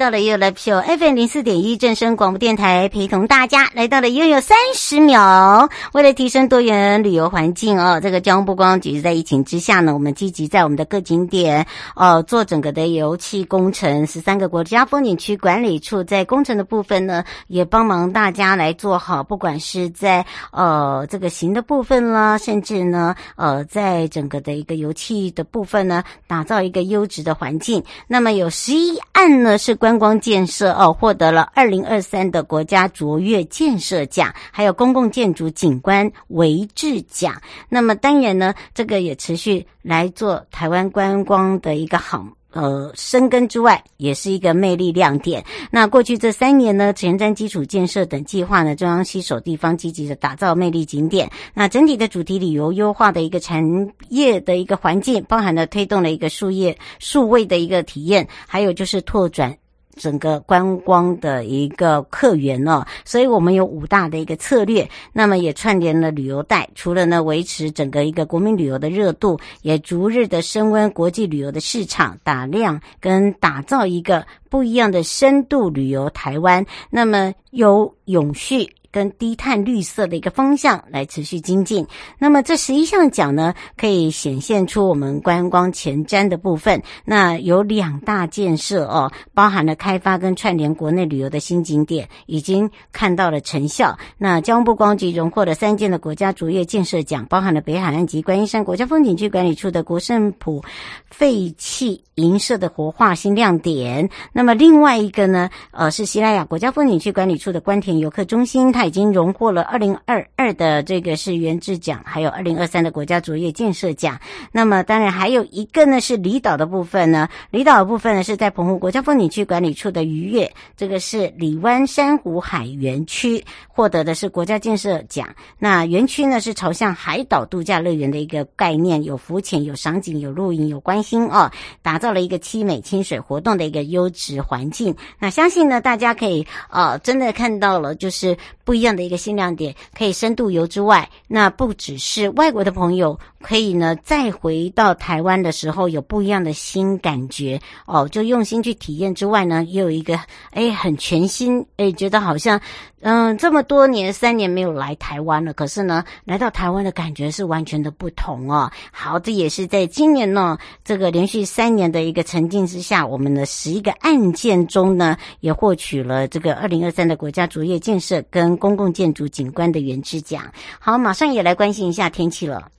到了 You Live Show FM 零四点一正声广播电台，陪同大家来到了拥有三十秒。为了提升多元旅游环境哦，这个交通部光局在疫情之下呢，我们积极在我们的各景点哦做整个的油气工程。十三个国家风景区管理处在工程的部分呢，也帮忙大家来做好，不管是在呃这个行的部分啦，甚至呢呃在整个的一个油气的部分呢，打造一个优质的环境。那么有十一案呢是关。观光建设哦，获得了二零二三的国家卓越建设奖，还有公共建筑景观维治奖。那么当然呢，这个也持续来做台湾观光的一个好呃深耕之外，也是一个魅力亮点。那过去这三年呢，前瞻基础建设等计划呢，中央携手地方积极的打造魅力景点。那整体的主题旅游优化的一个产业的一个环境，包含了推动了一个数业数位的一个体验，还有就是拓展。整个观光的一个客源哦，所以我们有五大的一个策略，那么也串联了旅游带，除了呢维持整个一个国民旅游的热度，也逐日的升温国际旅游的市场，打量跟打造一个不一样的深度旅游台湾，那么有永续。跟低碳绿色的一个方向来持续精进。那么这十一项奖呢，可以显现出我们观光前瞻的部分。那有两大建设哦，包含了开发跟串联国内旅游的新景点，已经看到了成效。那交通部光局荣获了三件的国家卓越建设奖，包含了北海岸及观音山国家风景区管理处的国胜埔废弃银舍的活化新亮点。那么另外一个呢，呃，是西拉雅国家风景区管理处的官田游客中心。他已经荣获了二零二二的这个是元智奖，还有二零二三的国家卓越建设奖。那么当然还有一个呢是离岛的部分呢，离岛的部分呢是在澎湖国家风景区管理处的渔业，这个是里湾珊瑚海园区获得的是国家建设奖。那园区呢是朝向海岛度假乐园的一个概念，有浮潜、有赏景、有露营、有观星哦，打造了一个凄美清水活动的一个优质环境。那相信呢大家可以呃真的看到了就是。不一样的一个新亮点，可以深度游之外，那不只是外国的朋友可以呢，再回到台湾的时候有不一样的新感觉哦，就用心去体验之外呢，也有一个哎很全新哎，觉得好像嗯这么多年三年没有来台湾了，可是呢来到台湾的感觉是完全的不同哦。好，这也是在今年呢这个连续三年的一个沉浸之下，我们的十一个案件中呢也获取了这个二零二三的国家卓越建设跟。公共建筑景观的原之奖，好，马上也来关心一下天气了。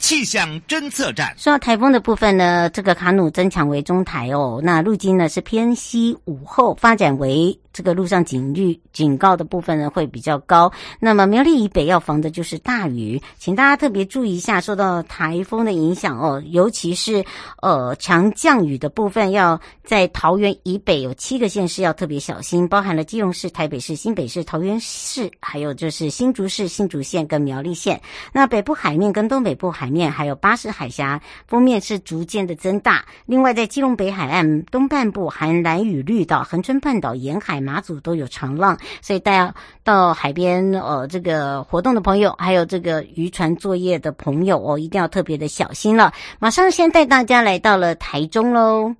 气象侦测站，说到台风的部分呢，这个卡努增强为中台哦，那路径呢是偏西午后发展为。这个路上警预警告的部分呢会比较高，那么苗栗以北要防的就是大雨，请大家特别注意一下，受到台风的影响哦，尤其是呃强降雨的部分，要在桃园以北有七个县市要特别小心，包含了基隆市、台北市、新北市、桃园市，还有就是新竹市、新竹县跟苗栗县。那北部海面跟东北部海面还有巴士海峡锋面是逐渐的增大，另外在基隆北海岸东半部含兰屿绿岛、恒春半岛沿海。哪组都有长浪，所以大家到海边呃这个活动的朋友，还有这个渔船作业的朋友哦，一定要特别的小心了。马上先带大家来到了台中喽。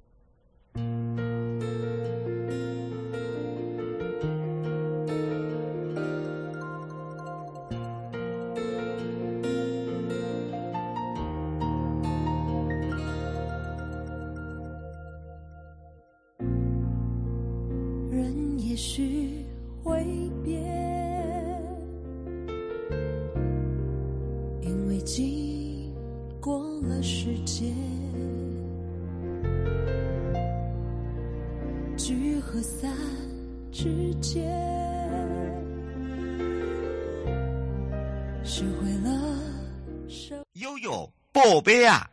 许会变，因为经过了时间，聚和散之间，学会了什。悠悠，宝贝啊！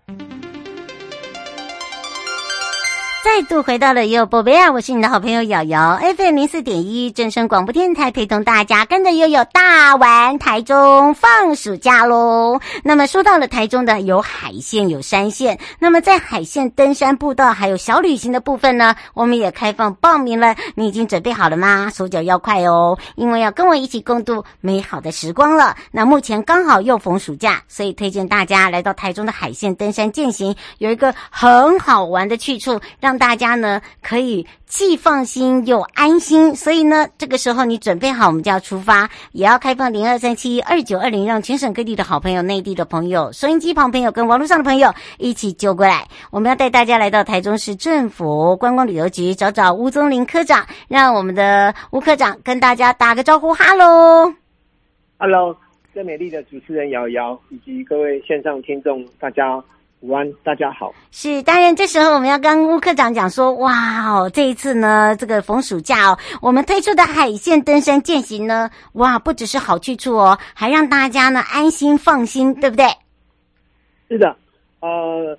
再度回到了悠悠宝贝啊！我是你的好朋友瑶瑶，FM 零四点一正声广播电台，陪同大家跟着悠悠大玩台中放暑假喽。那么说到了台中的有海线有山线，那么在海线登山步道还有小旅行的部分呢，我们也开放报名了。你已经准备好了吗？手脚要快哦，因为要跟我一起共度美好的时光了。那目前刚好又逢暑假，所以推荐大家来到台中的海线登山健行，有一个很好玩的去处，让。大家呢可以既放心又安心，所以呢，这个时候你准备好，我们就要出发，也要开放零二三七二九二零，让全省各地的好朋友、内地的朋友、收音机旁朋友跟网络上的朋友一起揪过来。我们要带大家来到台中市政府观光旅游局，找找吴宗林科长，让我们的吴科长跟大家打个招呼，哈喽，哈喽，最美丽的主持人瑶瑶以及各位线上听众，大家。午安，大家好。是，当然，这时候我们要跟吴科长讲说，哇哦，这一次呢，这个逢暑假哦，我们推出的海线登山践行呢，哇，不只是好去处哦，还让大家呢安心放心，对不对？是的，呃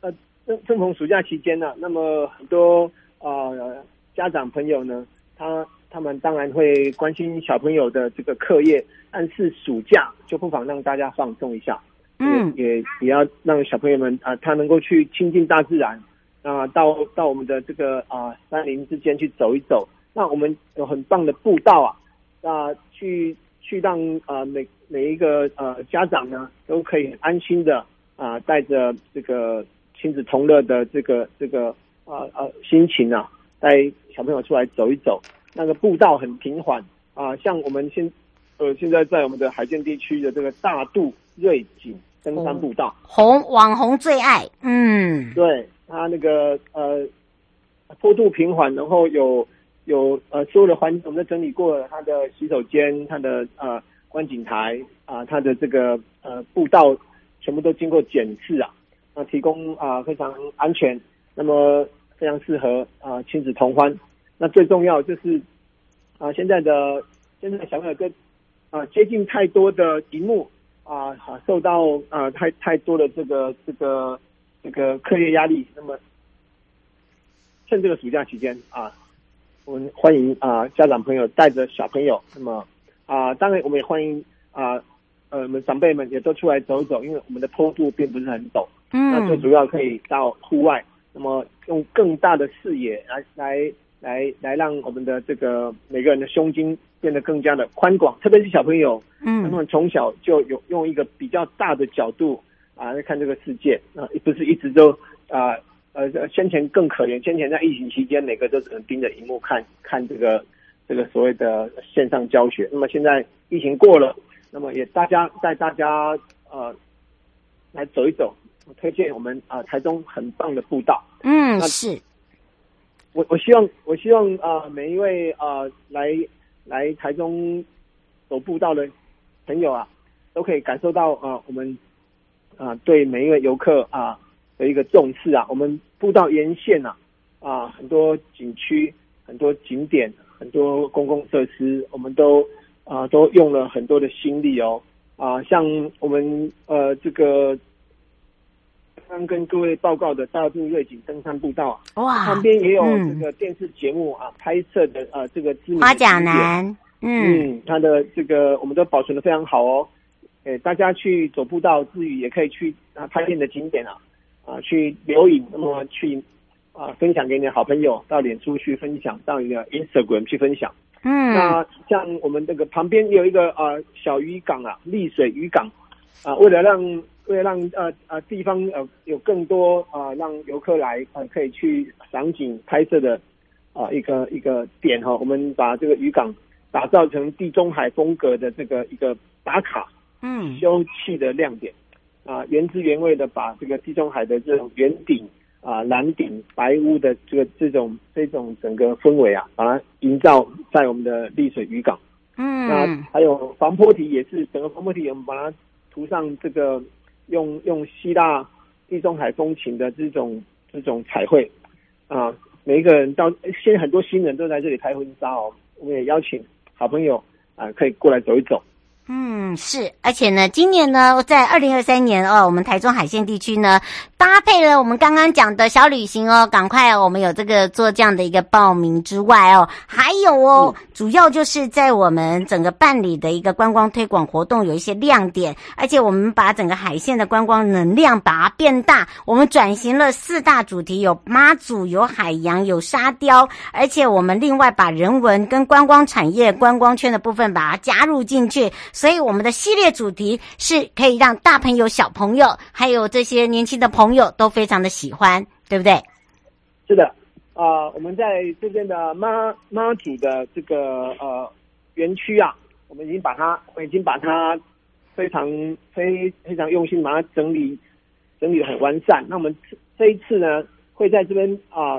呃，正正逢暑假期间呢，那么很多呃家长朋友呢，他他们当然会关心小朋友的这个课业，但是暑假就不妨让大家放松一下。嗯，也也要让小朋友们啊，他能够去亲近大自然啊，到到我们的这个啊山林之间去走一走。那我们有很棒的步道啊，啊，去去让啊每每一个呃家长呢都可以安心的啊，带着这个亲子同乐的这个这个啊啊心情啊，带小朋友出来走一走。那个步道很平缓啊，像我们现呃现在在我们的海线地区的这个大肚瑞景。登山步道，红网红最爱，嗯，对，它那个呃坡度平缓，然后有有呃所有的环境我们都整理过了，它的洗手间、它的呃观景台啊、呃，它的这个呃步道全部都经过检视啊，啊、呃、提供啊、呃、非常安全，那么非常适合啊、呃、亲子同欢。那最重要就是啊、呃、现在的现在小朋友跟啊接近太多的荧幕。啊，好，受到啊太太多的这个这个这个课业压力，那么趁这个暑假期间啊，我们欢迎啊家长朋友带着小朋友，那么啊当然我们也欢迎啊呃我们长辈们也都出来走走，因为我们的坡度并不是很陡，嗯，那最主要可以到户外，那么用更大的视野来来来来让我们的这个每个人的胸襟变得更加的宽广，特别是小朋友，嗯，他们从小就有用一个比较大的角度啊来看这个世界啊，不是一直都啊呃先前更可怜，先前在疫情期间，每个都只能盯着荧幕看看这个这个所谓的线上教学。那么现在疫情过了，那么也大家带大家呃来走一走，我推荐我们啊台中很棒的步道，嗯，是我我希望我希望啊每一位啊来。来台中走步道的朋友啊，都可以感受到啊，我们啊对每一位游客啊的一个重视啊。我们步道沿线啊啊很多景区、很多景点、很多公共设施，我们都啊都用了很多的心力哦啊，像我们呃这个。刚跟各位报告的大肚瑞景登山步道啊，哇，旁边也有这个电视节目啊、嗯、拍摄的呃这个知名甲男，嗯，嗯，它的这个我们都保存的非常好哦。诶，大家去走步道之余，也可以去啊拍片的景点啊啊去留影，那么去啊分享给你的好朋友，到脸书去分享，到你的 Instagram 去分享。嗯，那像我们这个旁边有一个啊小渔港啊，丽水渔港啊，为了让为了让呃呃地方呃有更多啊、呃、让游客来呃可以去赏景拍摄的啊、呃、一个一个点哈，我们把这个渔港打造成地中海风格的这个一个打卡嗯休憩的亮点啊、呃、原汁原味的把这个地中海的这种圆顶啊蓝顶白屋的这个这种这种整个氛围啊，把它营造在我们的丽水渔港。嗯，那还有防坡堤也是整个防坡堤，我们把它涂上这个用用希腊地中海风情的这种这种彩绘啊，每一个人到现在很多新人都在这里拍婚纱哦，我们也邀请好朋友啊可以过来走一走。嗯，是，而且呢，今年呢，在二零二三年哦，我们台中海线地区呢，搭配了我们刚刚讲的小旅行哦，赶快哦，我们有这个做这样的一个报名之外哦，还有哦，嗯、主要就是在我们整个办理的一个观光推广活动有一些亮点，而且我们把整个海线的观光能量把它变大，我们转型了四大主题，有妈祖，有海洋，有沙雕，而且我们另外把人文跟观光产业、观光圈的部分把它加入进去。所以我们的系列主题是可以让大朋友、小朋友，还有这些年轻的朋友都非常的喜欢，对不对？是的，啊、我们在这边的妈妈祖的这个呃园区啊，我们已经把它，我已经把它非常非非常用心把它整理整理得很完善。那我们这一次呢，会在这边啊、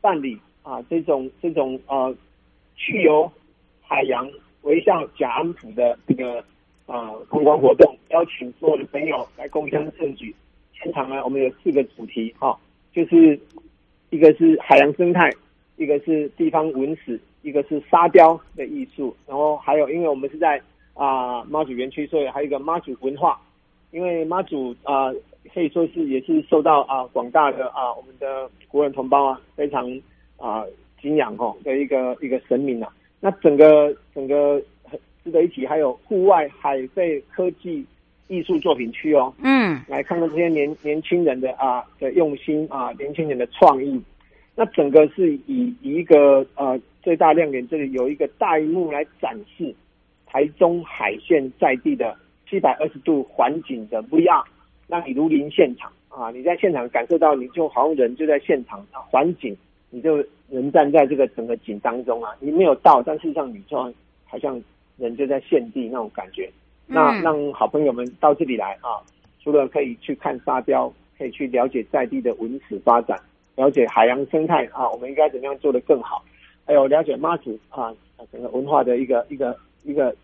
办理啊、这种这种呃去游海洋。微笑甲安埔的这个啊观光活动，邀请所有的朋友来共襄盛举。现场呢，我们有四个主题哈、哦，就是一个是海洋生态，一个是地方文史，一个是沙雕的艺术，然后还有，因为我们是在啊妈祖园区，所以还有一个妈祖文化。因为妈祖啊可以说是也是受到啊广大的啊我们的国人同胞啊非常啊敬仰哦的一个一个神明啊。那整个整个很值得一提，还有户外海废科技艺术作品区哦，嗯，来看看这些年年轻人的啊的用心啊，年轻人的创意。那整个是以以一个呃最大亮点，这里有一个大荧幕来展示台中海线在地的七百二十度环景的 VR，让你如临现场啊，你在现场感受到，你就好像人就在现场啊，环景。你就人站在这个整个景当中啊，你没有到，但事实上你就好像人就在现地那种感觉。嗯、那让好朋友们到这里来啊，除了可以去看沙雕，可以去了解在地的文史发展，了解海洋生态啊，我们应该怎么样做得更好，还有了解妈祖啊整个文化的一个一个一个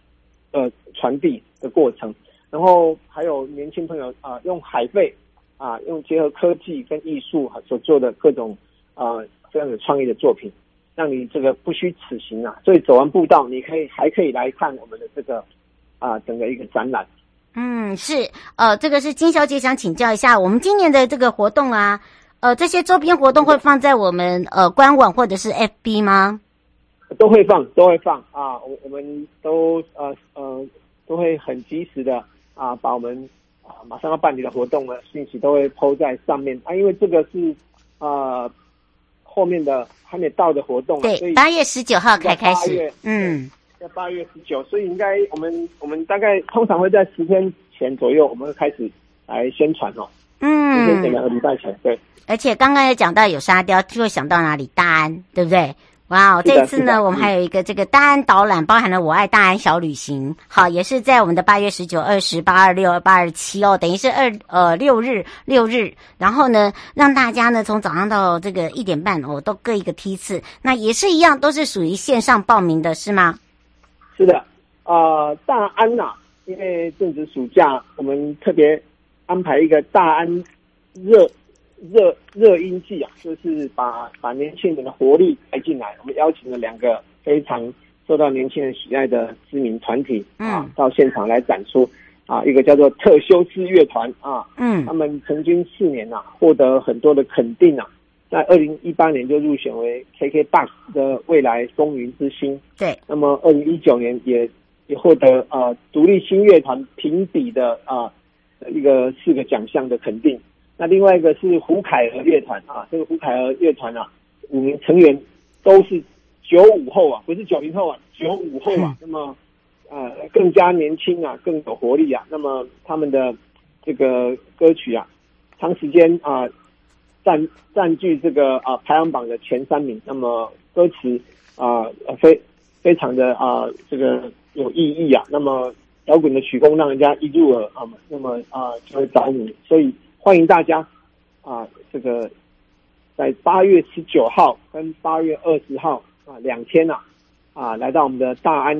呃传递的过程。然后还有年轻朋友啊，用海废啊，用结合科技跟艺术所做的各种啊。这样有创意的作品，让你这个不虚此行啊！所以走完步道，你可以还可以来看我们的这个啊，整个一个展览。嗯，是，呃，这个是金小姐想请教一下，我们今年的这个活动啊，呃，这些周边活动会放在我们呃官网或者是 FB 吗？都会放，都会放啊！我我们都呃呃都会很及时的啊，把我们啊马上要办理的活动的信息都会 PO 在上面啊，因为这个是啊。后面的还没到的活动，对，八月十九号才开始，嗯，在八月十九，所以应该我们我们大概通常会在十天前左右，我们会开始来宣传哦，嗯，十天前两个礼拜前，对，而且刚刚也讲到有沙雕，就会想到哪里？大安，对不对？哇哦！这次呢，我们还有一个这个大安导览，包含了我爱大安小旅行，好，也是在我们的八月十九、二十八、二六、八二七哦，等于是二呃六日六日，然后呢，让大家呢从早上到这个一点半哦，都各一个梯次，那也是一样，都是属于线上报名的是吗？是的，呃，大安呐、啊，因为正值暑假，我们特别安排一个大安热。热热音季啊，就是把把年轻人的活力带进来。我们邀请了两个非常受到年轻人喜爱的知名团体啊，嗯、到现场来展出啊。一个叫做特修斯乐团啊，嗯，他们曾经四年啊，获得很多的肯定啊，在二零一八年就入选为 KKBOX 的未来风云之星。对，那么二零一九年也也获得呃独立新乐团评比的啊一个四个奖项的肯定。那另外一个是胡凯和乐团啊，这个胡凯和乐团啊，五名成员都是九五后啊，不是九零后啊，九五后啊，那么呃更加年轻啊，更有活力啊。那么他们的这个歌曲啊，长时间啊占占据这个啊排行榜的前三名。那么歌词啊非非常的啊这个有意义啊。那么摇滚的曲风让人家一入耳啊，那么啊就会着迷，所以。欢迎大家啊，这个在八月十九号跟八月二十号啊两天呐啊来到我们的大安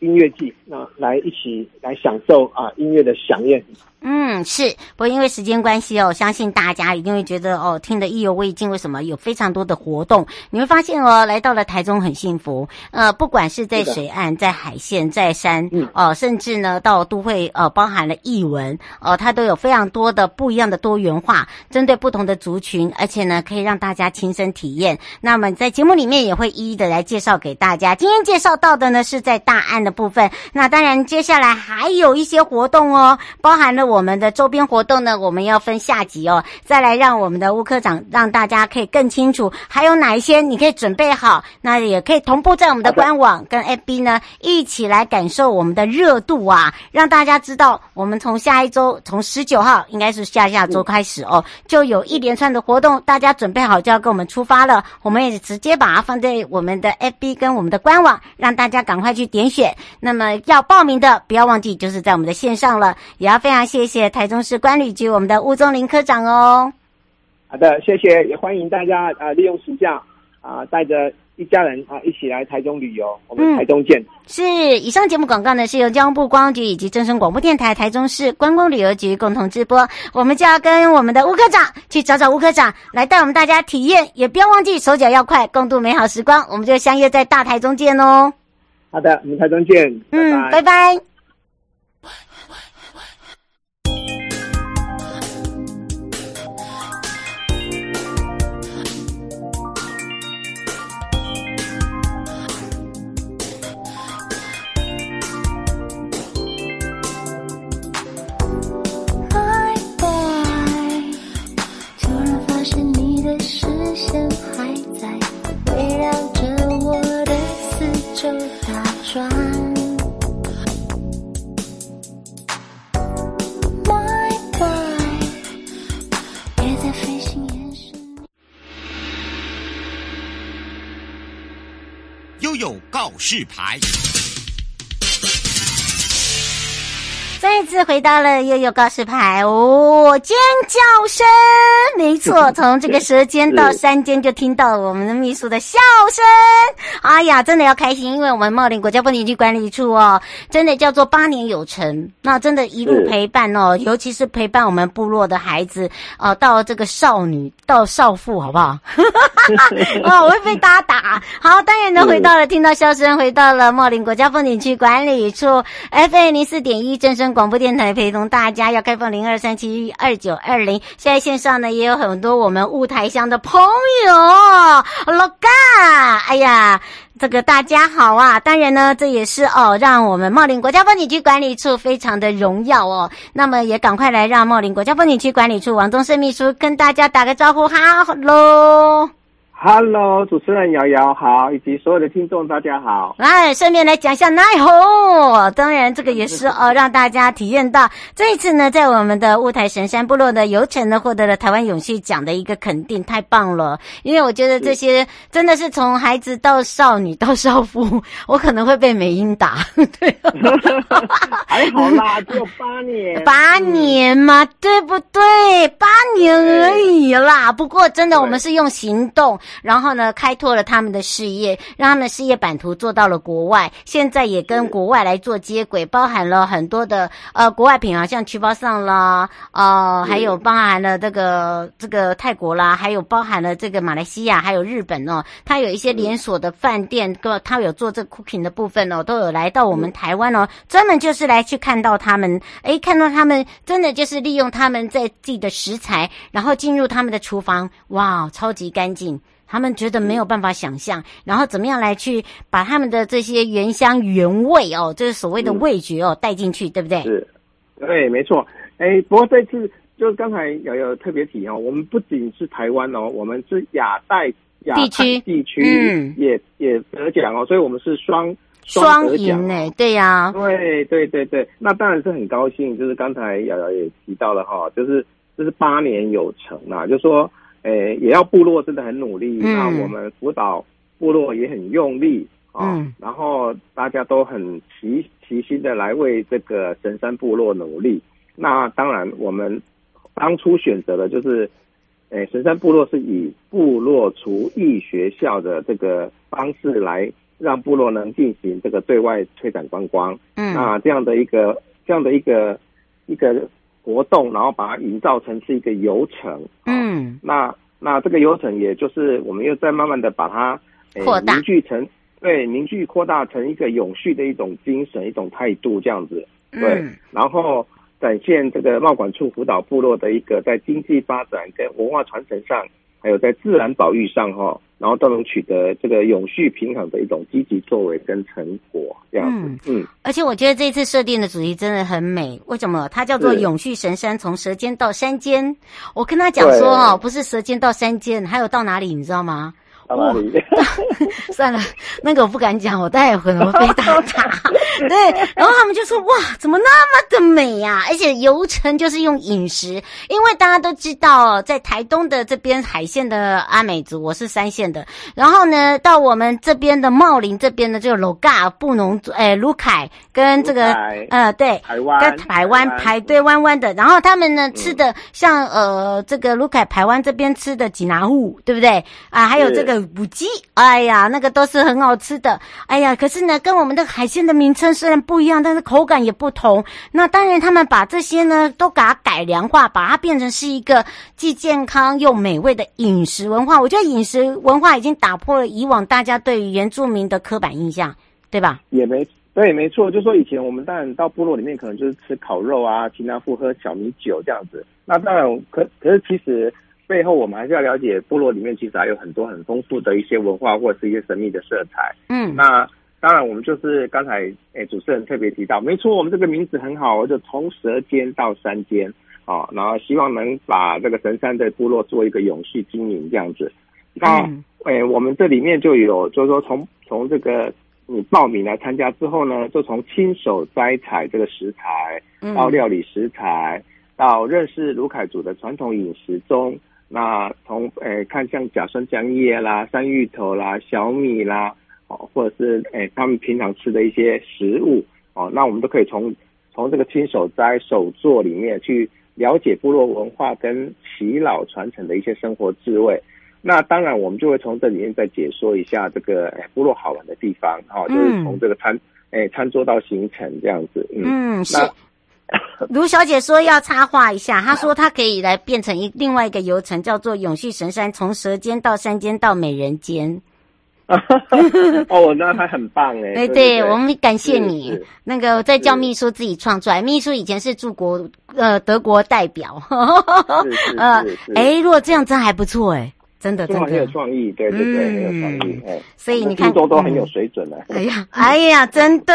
音乐季，那来一起来享受啊音乐的响宴。嗯，是，不过因为时间关系哦，相信大家一定会觉得哦，听得意犹未尽。为什么有非常多的活动？你会发现哦，来到了台中很幸福。呃，不管是在水岸、在海线、在山，嗯，哦，甚至呢到都会，呃，包含了艺文，哦，它都有非常多的不一样的多元化，针对不同的族群，而且呢可以让大家亲身体验。那么在节目里面也会一一的来介绍给大家。今天介绍到的呢是在大安的部分，那当然接下来还有一些活动哦，包含了。我们的周边活动呢，我们要分下集哦，再来让我们的吴科长让大家可以更清楚，还有哪一些你可以准备好，那也可以同步在我们的官网跟 FB 呢一起来感受我们的热度啊，让大家知道我们从下一周从十九号应该是下下周开始哦，就有一连串的活动，大家准备好就要跟我们出发了，我们也直接把它放在我们的 FB 跟我们的官网，让大家赶快去点选。那么要报名的不要忘记，就是在我们的线上了，也要非常谢谢。谢谢台中市观旅局我们的吴宗林科长哦。好的，谢谢，也欢迎大家啊、呃，利用暑假啊，带、呃、着一家人啊、呃，一起来台中旅游。我们台中见。嗯、是，以上节目广告呢是由交通部观光局以及正声广播电台台中市观光旅游局共同直播。我们就要跟我们的吴科长去找找吴科长，来带我们大家体验，也不要忘记手脚要快，共度美好时光。我们就相约在大台中见哦。好的，我们台中见。嗯，拜拜。拜拜。都有告示牌。再次回到了悠悠告示牌哦，尖叫声，没错，从这个舌尖到山尖就听到我们的秘书的笑声。哎呀，真的要开心，因为我们茂林国家风景区管理处哦，真的叫做八年有成，那真的一路陪伴哦，尤其是陪伴我们部落的孩子哦，到这个少女到少妇，好不好？哦，我会被大家打。好，当然呢，回到了听到笑声，回到了茂林国家风景区管理处 FM 零四点一正声。广广播电台陪同大家要开放零二三七二九二零，现在线上呢也有很多我们雾台乡的朋友，老嘎，哎呀，这个大家好啊！当然呢，这也是哦，让我们茂林国家风景区管理处非常的荣耀哦。那么也赶快来让茂林国家风景区管理处王宗盛秘书跟大家打个招呼，哈喽。Hello，主持人瑶瑶好，以及所有的听众大家好。来，顺便来讲一下奈何。当然，这个也是哦，让大家体验到这一次呢，在我们的雾台神山部落的游程呢，获得了台湾永续奖的一个肯定，太棒了。因为我觉得这些真的是从孩子到少女到少妇，我可能会被美英打。对，还好啦，只有八年，八年嘛，对不对？八年而已啦。不过真的，我们是用行动。然后呢，开拓了他们的事业，让他们事业版图做到了国外。现在也跟国外来做接轨，包含了很多的呃国外品啊，像曲包上啦，呃，还有包含了这个这个泰国啦，还有包含了这个马来西亚，还有日本哦。他有一些连锁的饭店，个他有做这个 cooking 的部分哦，都有来到我们台湾哦，专门就是来去看到他们，哎，看到他们真的就是利用他们在自己的食材，然后进入他们的厨房，哇，超级干净。他们觉得没有办法想象，然后怎么样来去把他们的这些原香原味哦，就是所谓的味觉哦带进去，对不对？是，对，没错。哎，不过这次就是刚才有有特别提哦，我们不仅是台湾哦，我们是亚太地区地区嗯也也得奖哦，所以我们是双双赢哎，对呀、啊，对对对对，那当然是很高兴，就是刚才瑶瑶也提到了哈，就是就是八年有成啊，就是说。诶，也要部落真的很努力，嗯、那我们辅导部落也很用力啊，嗯、然后大家都很齐齐心的来为这个神山部落努力。那当然，我们当初选择的就是诶，神山部落是以部落厨艺学校的这个方式来让部落能进行这个对外推展观光。嗯，那这样的一个这样的一个一个活动，然后把它营造成是一个游程。嗯，那那这个游程，也就是我们又在慢慢的把它诶凝聚成对凝聚扩大成一个永续的一种精神、一种态度这样子。对，嗯、然后。展现这个贸管处辅导部落的一个在经济发展跟文化传承上，还有在自然保育上哈，然后都能取得这个永续平衡的一种积极作为跟成果这样子。嗯，嗯，而且我觉得这次设定的主题真的很美。为什么？它叫做“永续神山”，从舌尖到山间。我跟他讲说哦，不是舌尖到山间，还有到哪里？你知道吗？哦，算了，那个我不敢讲，我待会可能会被打打。对，然后他们就说：“哇，怎么那么的美呀？而且游程就是用饮食，因为大家都知道，在台东的这边海线的阿美族，我是三线的。然后呢，到我们这边的茂林这边的这个鲁嘎布农族，哎，卢凯跟这个呃，对，台湾跟台湾排队弯弯的。然后他们呢吃的像呃这个卢凯台湾这边吃的吉拿户，对不对啊？还有这个。五鸡，哎呀，那个都是很好吃的，哎呀，可是呢，跟我们的海鲜的名称虽然不一样，但是口感也不同。那当然，他们把这些呢都给它改良化，把它变成是一个既健康又美味的饮食文化。我觉得饮食文化已经打破了以往大家对于原住民的刻板印象，对吧？也没对，没错，就说以前我们当然到部落里面可能就是吃烤肉啊，清凉妇喝小米酒这样子。那当然，可可是其实。背后我们还是要了解部落里面其实还有很多很丰富的一些文化或者是一些神秘的色彩。嗯，那当然我们就是刚才诶主持人特别提到，没错，我们这个名字很好，就从舌尖到山间啊，然后希望能把这个神山的部落做一个永续经营这样子。那诶我们这里面就有就是说从从这个你报名来参加之后呢，就从亲手摘采这个食材到料理食材，到认识卢凯族的传统饮食中。那从诶、欸、看像甲酸浆叶啦、山芋头啦、小米啦，哦，或者是诶、欸、他们平常吃的一些食物哦，那我们都可以从从这个亲手摘手作里面去了解部落文化跟耆老传承的一些生活智慧。那当然，我们就会从这里面再解说一下这个诶、欸、部落好玩的地方，哈、哦，就是从这个餐诶、欸、餐桌到行程这样子。嗯，嗯是。卢小姐说要插话一下，她说她可以来变成一另外一个游程，叫做“永续神山”，从舌尖到山间到美人间。哦，那还很棒哎！对对，我们感谢你。那个在叫秘书自己创出来，秘书以前是驻国呃德国代表。呃，哎，如果这样真还不错哎。真的，真的。很有创意，对对对，很有创意，哎，所以你看，多都很有水准的。哎呀，哎呀，真的。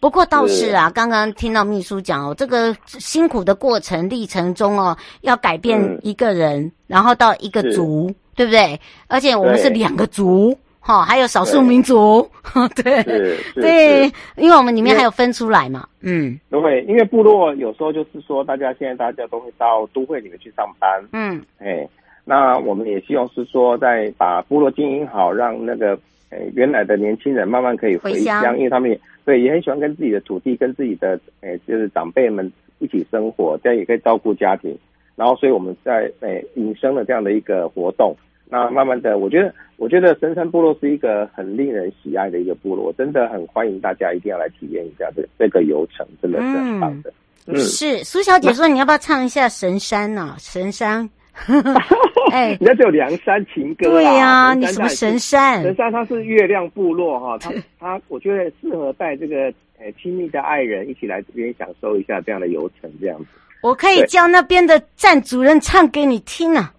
不过倒是啊，刚刚听到秘书讲哦，这个辛苦的过程历程中哦，要改变一个人，然后到一个族，对不对？而且我们是两个族，哈，还有少数民族，对。对，因为我们里面还有分出来嘛，嗯，对，因为部落有时候就是说，大家现在大家都会到都会里面去上班，嗯，哎。那我们也希望是说，在把部落经营好，让那个呃原来的年轻人慢慢可以回乡，因为他们也对也很喜欢跟自己的土地、跟自己的呃就是长辈们一起生活，这样也可以照顾家庭。然后，所以我们在呃引申了这样的一个活动。那慢慢的，我觉得我觉得神山部落是一个很令人喜爱的一个部落，真的很欢迎大家一定要来体验一下这这个游程，真的是很棒的。嗯，嗯是苏小姐说你要不要唱一下神山呢、啊？神山。哎，人家只有凉山情歌对呀、啊，你什么神山？神山它是月亮部落哈，它它我觉得适合带这个呃亲密的爱人一起来这边享受一下这样的游程这样子。我可以叫那边的站主任唱给你听啊。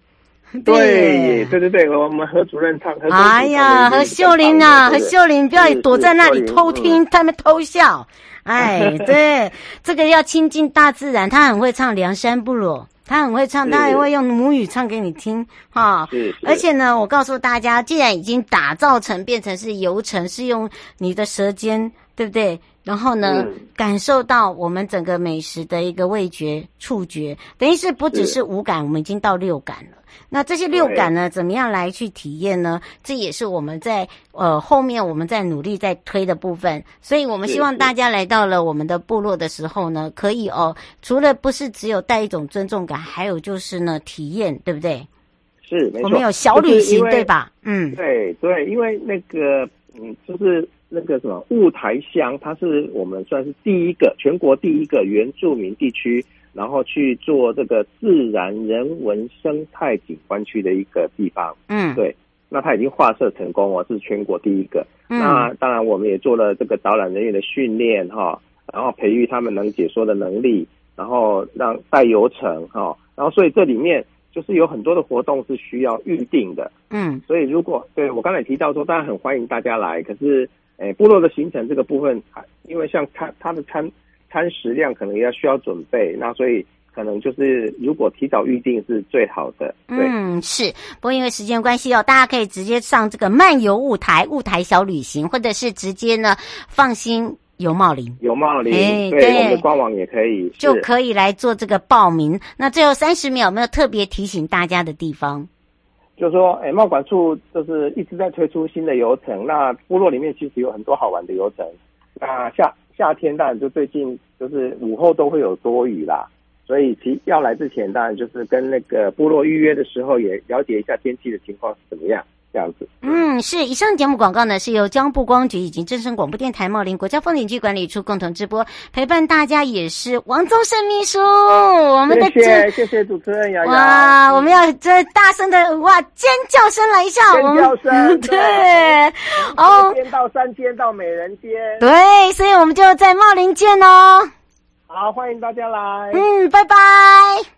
对对对对，我们何主任唱。哎呀，何秀玲啊，何秀玲，不要躲在那里偷听，他们偷笑。哎，对，这个要亲近大自然，他很会唱梁山部落。他很会唱，他还会用母语唱给你听，哈。而且呢，我告诉大家，既然已经打造成变成是游程，是用你的舌尖，对不对？然后呢，嗯、感受到我们整个美食的一个味觉、触觉，等于是不只是五感，我们已经到六感了。那这些六感呢，怎么样来去体验呢？这也是我们在呃后面我们在努力在推的部分。所以我们希望大家来到了我们的部落的时候呢，可以哦，除了不是只有带一种尊重感，还有就是呢体验，对不对？是没错，我们有小旅行对吧？嗯，对对，因为那个嗯，就是那个什么雾台乡，它是我们算是第一个全国第一个原住民地区，然后去做这个自然人文生态景观区的一个地方。嗯，对，那它已经划设成功哦，是全国第一个。嗯，那当然，我们也做了这个导览人员的训练哈，然后培育他们能解说的能力，然后让带游程哈，然后所以这里面。就是有很多的活动是需要预定的，嗯，所以如果对我刚才提到说，当然很欢迎大家来，可是，诶、欸，部落的行程这个部分，因为像它它的餐餐食量可能要需要准备，那所以可能就是如果提早预定是最好的。对，嗯，是，不过因为时间关系哦，大家可以直接上这个漫游雾台雾台小旅行，或者是直接呢放心。游茂林，游茂林，欸、对，对我们的官网也可以，就可以来做这个报名。那最后三十秒，有没有特别提醒大家的地方？就是说，哎、贸，管处就是一直在推出新的游程。那部落里面其实有很多好玩的游程。那夏夏天当然就最近就是午后都会有多雨啦，所以其要来之前，当然就是跟那个部落预约的时候，也了解一下天气的情况是怎么样。这样子，嗯，是。以上节目广告呢，是由交通部光局以及正声广播电台茂林国家风景区管理处共同直播，陪伴大家也是王宗盛秘书，我们的谢谢谢谢主持人瑶瑶，哇，我们要这大声的哇尖叫声来一下，尖叫声，对，哦，尖到山尖到美人尖，对，所以我们就在茂林见哦，好，欢迎大家来，嗯，拜拜。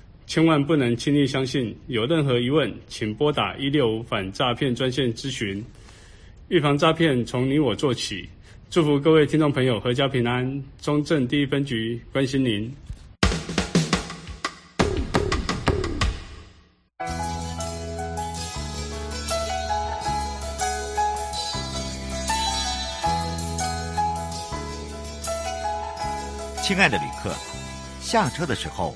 千万不能轻易相信，有任何疑问，请拨打一六五反诈骗专线咨询。预防诈骗，从你我做起。祝福各位听众朋友阖家平安。中正第一分局关心您。亲爱的旅客，下车的时候，